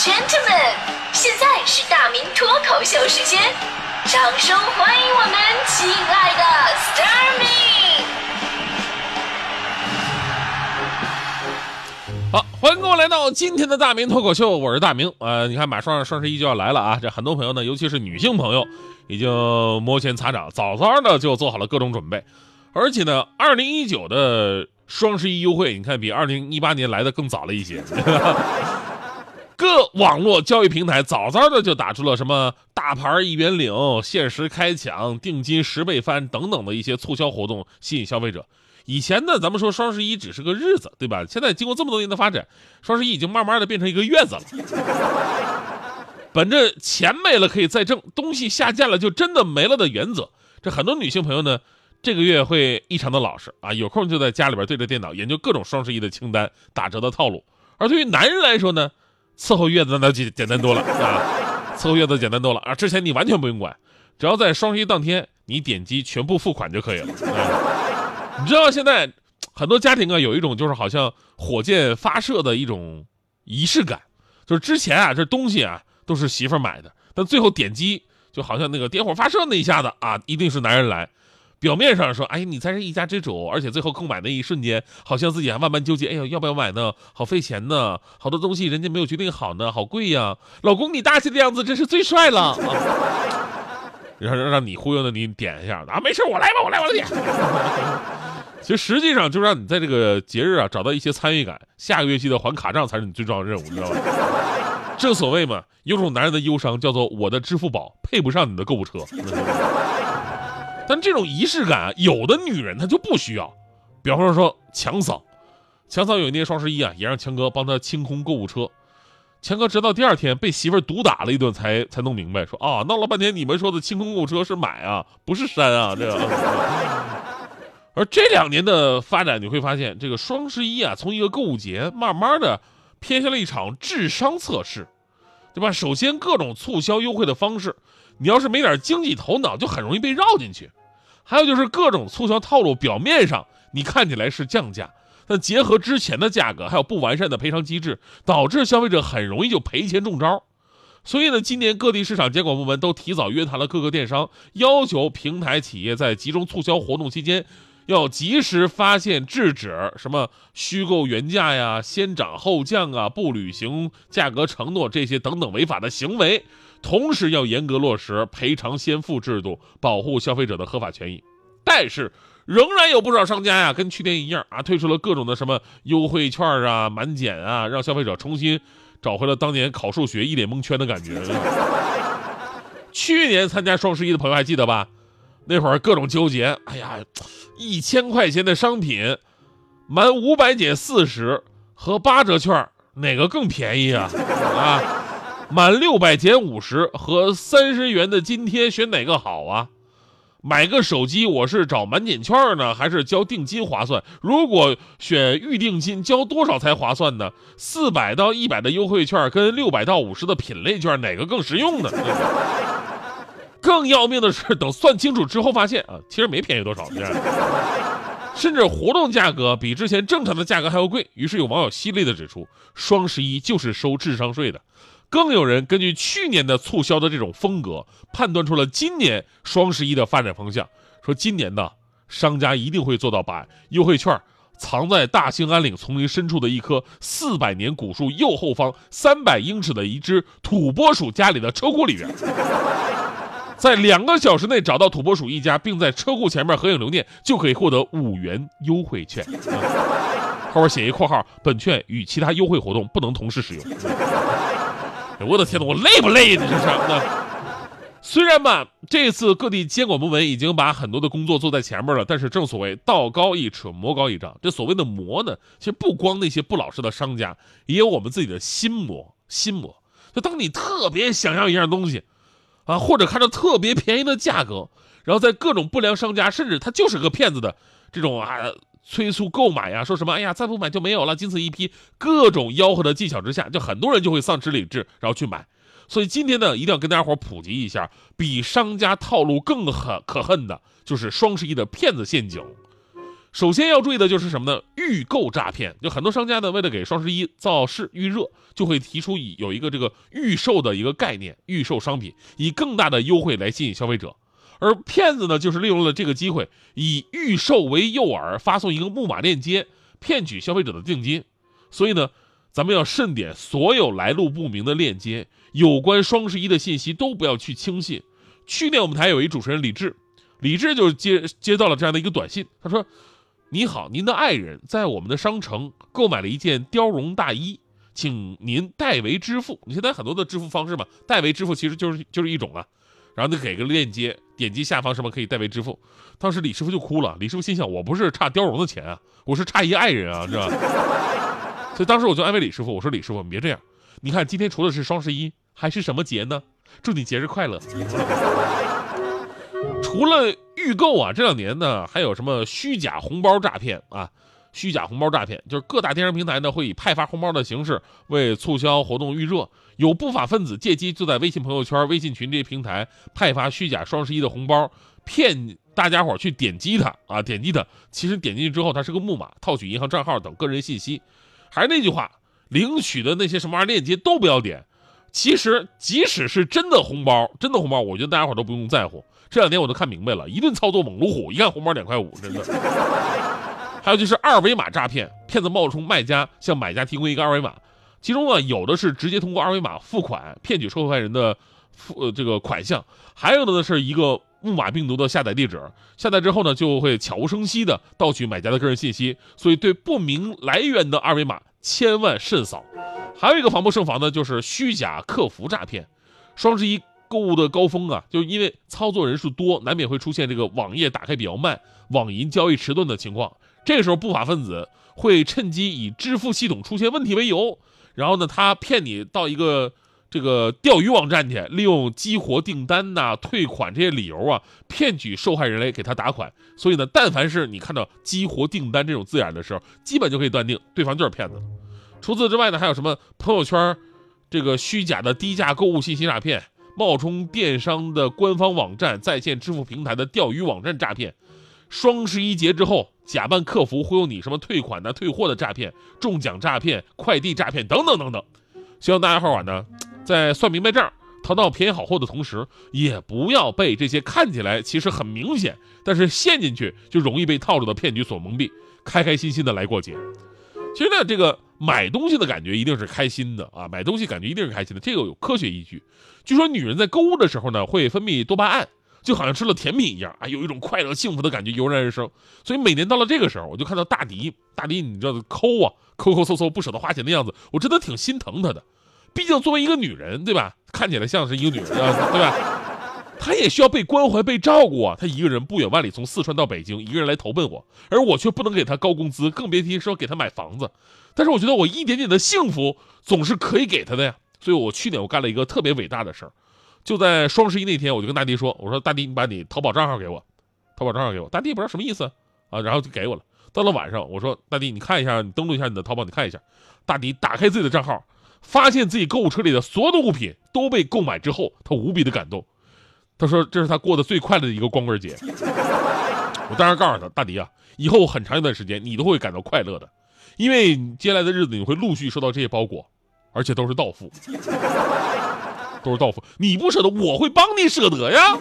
gentlemen，现在是大明脱口秀时间，掌声欢迎我们亲爱的 s t a r m y 好，欢迎各位来到今天的大明脱口秀，我是大明。呃，你看马上双十一就要来了啊，这很多朋友呢，尤其是女性朋友，已经摩拳擦掌，早早的就做好了各种准备。而且呢，二零一九的双十一优惠，你看比二零一八年来的更早了一些。各网络交易平台早早的就打出了什么大牌一元领、限时开抢、定金十倍翻等等的一些促销活动，吸引消费者。以前呢，咱们说双十一只是个日子，对吧？现在经过这么多年的发展，双十一已经慢慢的变成一个月子了。本着钱没了可以再挣，东西下架了就真的没了的原则，这很多女性朋友呢，这个月会异常的老实啊，有空就在家里边对着电脑研究各种双十一的清单、打折的套路。而对于男人来说呢，伺候月子那简简单多了啊，伺候月子简单多了啊，之前你完全不用管，只要在双十一当天你点击全部付款就可以了。啊、你知道现在很多家庭啊有一种就是好像火箭发射的一种仪式感，就是之前啊这东西啊都是媳妇买的，但最后点击就好像那个点火发射那一下子啊一定是男人来。表面上说，哎，你才是一家之主，而且最后购买那一瞬间，好像自己还万般纠结，哎呦，要不要买呢？好费钱呢，好多东西人家没有决定好呢，好贵呀。老公，你大气的样子真是最帅了。啊、然后让你忽悠的你点一下啊，没事，我来吧，我来，我来点。其实实际上就让你在这个节日啊找到一些参与感，下个月记得还卡账才是你最重要的任务，你知道吧？正所谓嘛，有种男人的忧伤叫做我的支付宝配不上你的购物车。但这种仪式感，有的女人她就不需要。比方说强嫂，强嫂有一年双十一啊，也让强哥帮她清空购物车。强哥直到第二天被媳妇儿毒打了一顿，才才弄明白，说啊，闹了半天你们说的清空购物车是买啊，不是删啊，这个。而这两年的发展，你会发现，这个双十一啊，从一个购物节，慢慢的偏向了一场智商测试，对吧？首先各种促销优惠的方式，你要是没点经济头脑，就很容易被绕进去。还有就是各种促销套路，表面上你看起来是降价，但结合之前的价格，还有不完善的赔偿机制，导致消费者很容易就赔钱中招。所以呢，今年各地市场监管部门都提早约谈了各个电商，要求平台企业在集中促销活动期间，要及时发现制止什么虚构原价呀、先涨后降啊、不履行价格承诺这些等等违法的行为。同时要严格落实赔偿先付制度，保护消费者的合法权益。但是，仍然有不少商家呀，跟去年一样啊，推出了各种的什么优惠券啊、满减啊，让消费者重新找回了当年考数学一脸蒙圈的感觉。去年参加双十一的朋友还记得吧？那会儿各种纠结，哎呀，一千块钱的商品，满五百减四十和八折券哪个更便宜啊？啊？满六百减五十和三十元的津贴选哪个好啊？买个手机我是找满减券呢，还是交定金划算？如果选预定金，交多少才划算呢？四百到一百的优惠券跟六百到五十的品类券哪个更实用呢？更要命的是，等算清楚之后发现啊，其实没便宜多少，甚至活动价格比之前正常的价格还要贵。于是有网友犀利的指出，双十一就是收智商税的。更有人根据去年的促销的这种风格，判断出了今年双十一的发展方向，说今年呢，商家一定会做到把优惠券藏在大兴安岭丛林深处的一棵四百年古树右后方三百英尺的一只土拨鼠家里的车库里边，在两个小时内找到土拨鼠一家，并在车库前面合影留念，就可以获得五元优惠券。后边写一括号，本券与其他优惠活动不能同时使用。我的天呐，我累不累呢？这是那。虽然吧，这次各地监管部门已经把很多的工作做在前面了，但是正所谓道高一尺，魔高一丈。这所谓的魔呢，其实不光那些不老实的商家，也有我们自己的心魔。心魔，就当你特别想要一样东西，啊，或者看到特别便宜的价格，然后在各种不良商家，甚至他就是个骗子的这种啊。催促购买呀，说什么？哎呀，再不买就没有了，仅此一批。各种吆喝的技巧之下，就很多人就会丧失理智，然后去买。所以今天呢，一定要跟大家伙普及一下，比商家套路更狠可恨的，就是双十一的骗子陷阱。首先要注意的就是什么呢？预购诈骗，就很多商家呢，为了给双十一造势预热，就会提出以有一个这个预售的一个概念，预售商品，以更大的优惠来吸引消费者。而骗子呢，就是利用了这个机会，以预售为诱饵，发送一个木马链接，骗取消费者的定金。所以呢，咱们要慎点，所有来路不明的链接，有关双十一的信息都不要去轻信。去年我们台有一主持人李志，李志就接接到了这样的一个短信，他说。你好，您的爱人在我们的商城购买了一件貂绒大衣，请您代为支付。你现在很多的支付方式嘛，代为支付其实就是就是一种啊。然后就给个链接，点击下方什么可以代为支付。当时李师傅就哭了，李师傅心想：我不是差貂绒的钱啊，我是差一爱人啊，是吧？所以当时我就安慰李师傅，我说李师傅你别这样，你看今天除了是双十一，还是什么节呢？祝你节日快乐。除了预购啊，这两年呢还有什么虚假红包诈骗啊？虚假红包诈骗就是各大电商平台呢会以派发红包的形式为促销活动预热，有不法分子借机就在微信朋友圈、微信群这些平台派发虚假双十一的红包，骗大家伙去点击它啊，点击它，其实点进去之后它是个木马，套取银行账号等个人信息。还是那句话，领取的那些什么玩意链接都不要点。其实即使是真的红包，真的红包，我觉得大家伙都不用在乎。这两天我都看明白了，一顿操作猛如虎，一看红包两块五，真的。还有就是二维码诈骗，骗子冒充卖家向买家提供一个二维码，其中呢有的是直接通过二维码付款骗取受害人的付呃这个款项，还有的呢是一个木马病毒的下载地址，下载之后呢就会悄无声息的盗取买家的个人信息，所以对不明来源的二维码千万慎扫。还有一个防不胜防的就是虚假客服诈骗，双十一。购物的高峰啊，就因为操作人数多，难免会出现这个网页打开比较慢、网银交易迟钝的情况。这个时候，不法分子会趁机以支付系统出现问题为由，然后呢，他骗你到一个这个钓鱼网站去，利用激活订单呐、退款这些理由啊，骗取受害人来给他打款。所以呢，但凡是你看到激活订单这种字眼的时候，基本就可以断定对方就是骗子。除此之外呢，还有什么朋友圈这个虚假的低价购物信息诈骗？冒充电商的官方网站、在线支付平台的钓鱼网站诈骗，双十一节之后假扮客服忽悠你什么退款的、退货的诈骗，中奖诈骗、快递诈骗等等等等。希望大家伙儿呢，在算明白账、淘到便宜好货的同时，也不要被这些看起来其实很明显，但是陷进去就容易被套路的骗局所蒙蔽，开开心心的来过节。其实呢，这个买东西的感觉一定是开心的啊！买东西感觉一定是开心的，这个有科学依据。据说女人在购物的时候呢，会分泌多巴胺，就好像吃了甜品一样啊，有一种快乐幸福的感觉油然而生。所以每年到了这个时候，我就看到大迪，大迪你知道抠啊，抠抠搜搜不舍得花钱的样子，我真的挺心疼她的。毕竟作为一个女人，对吧？看起来像是一个女人啊，对吧？她也需要被关怀、被照顾啊！她一个人不远万里从四川到北京，一个人来投奔我，而我却不能给她高工资，更别提说给她买房子。但是我觉得我一点点的幸福总是可以给她的呀。所以我去年我干了一个特别伟大的事儿，就在双十一那天，我就跟大迪说：“我说大迪，你把你淘宝账号给我，淘宝账号给我。”大迪不知道什么意思啊，然后就给我了。到了晚上，我说：“大迪，你看一下，你登录一下你的淘宝，你看一下。”大迪打开自己的账号，发现自己购物车里的所有的物品都被购买之后，他无比的感动。他说：“这是他过得最快乐的一个光棍节。”我当时告诉他：“大迪啊，以后很长一段时间你都会感到快乐的，因为接下来的日子你会陆续收到这些包裹，而且都是到付，都是道夫。你不舍得，我会帮你舍得呀。”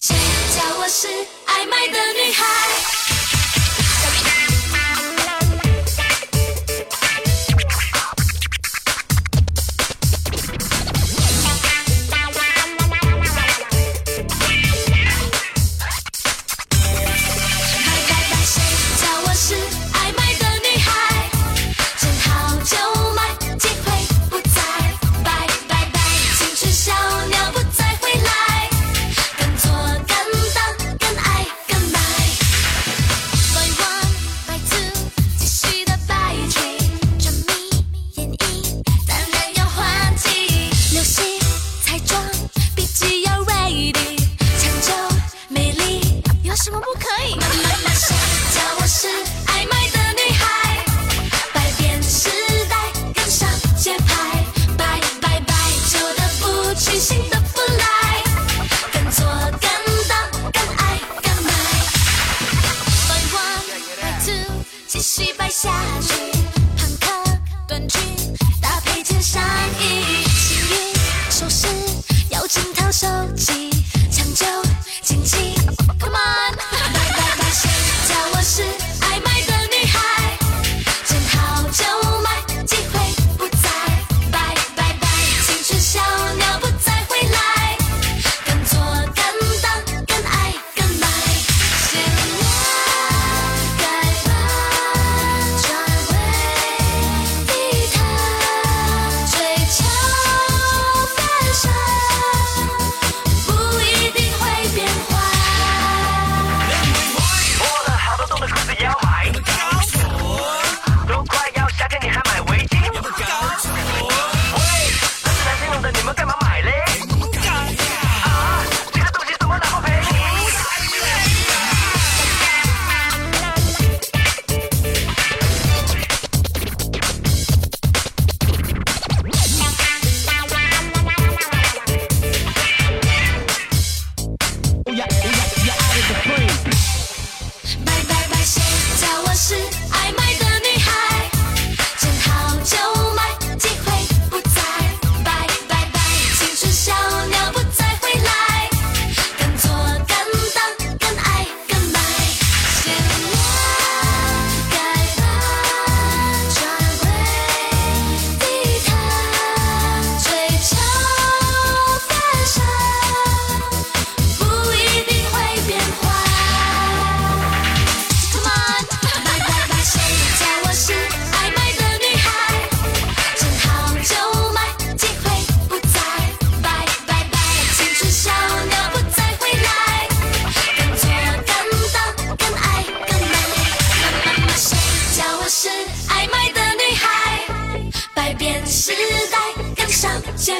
叫我是爱买的女孩。裙，坦短裙，搭配件上衣，幸运首饰，要整套手机。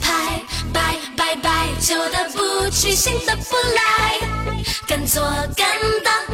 拍拍拍拍旧的不去新的不来敢做敢当。